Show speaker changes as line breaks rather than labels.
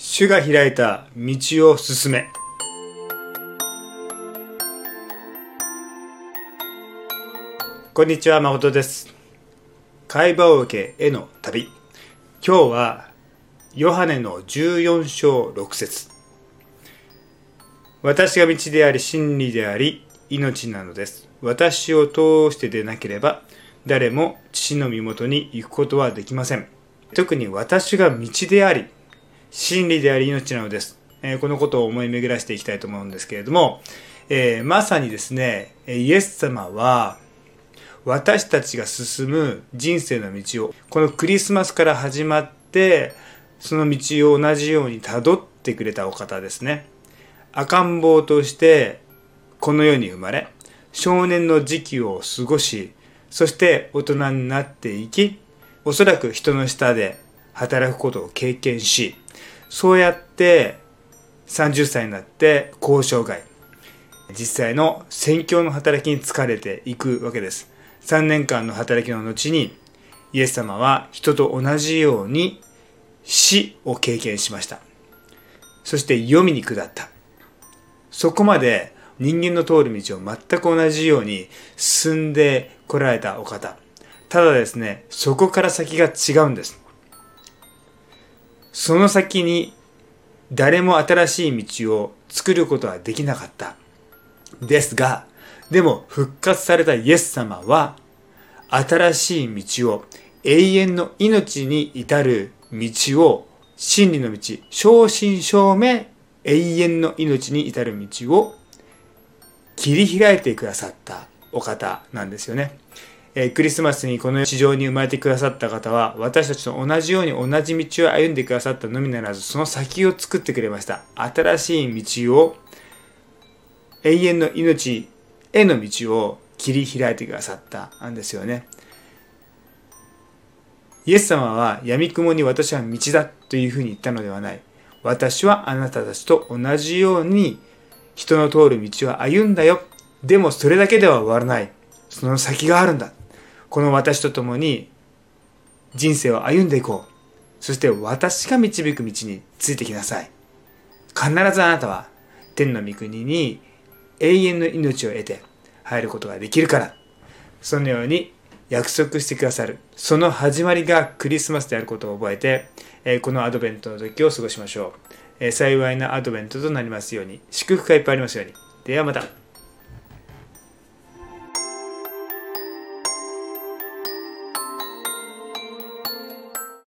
主が開いた道を進め。こんにちは、誠です。会話を受けへの旅。今日は、ヨハネの14章6節私が道であり、真理であり、命なのです。私を通してでなければ、誰も父の身元に行くことはできません。特に私が道であり、真理であり命なのです。えーこのことを思い巡らしていきたいと思うんですけれども、えーまさにですね、イエス様は、私たちが進む人生の道を、このクリスマスから始まって、その道を同じように辿ってくれたお方ですね。赤ん坊として、この世に生まれ、少年の時期を過ごし、そして大人になっていき、おそらく人の下で働くことを経験し、そうやって30歳になって交渉外、実際の宣教の働きに疲れていくわけです。3年間の働きの後に、イエス様は人と同じように死を経験しました。そして読みに下った。そこまで人間の通る道を全く同じように進んでこられたお方。ただですね、そこから先が違うんです。その先に誰も新しい道を作ることはできなかった。ですが、でも復活されたイエス様は、新しい道を、永遠の命に至る道を、真理の道、正真正銘、永遠の命に至る道を切り開いてくださったお方なんですよね。えクリスマスにこの地上に生まれてくださった方は私たちと同じように同じ道を歩んでくださったのみならずその先を作ってくれました。新しい道を永遠の命への道を切り開いてくださったんですよね。イエス様は闇雲に私は道だというふうに言ったのではない。私はあなたたちと同じように人の通る道を歩んだよ。でもそれだけでは終わらない。その先があるんだ。この私と共に人生を歩んでいこう。そして私が導く道についてきなさい。必ずあなたは天の御国に永遠の命を得て入ることができるから。そのように約束してくださる。その始まりがクリスマスであることを覚えて、えこのアドベントの時を過ごしましょう。え幸いなアドベントとなりますように。祝福がいっぱいありますように。ではまた。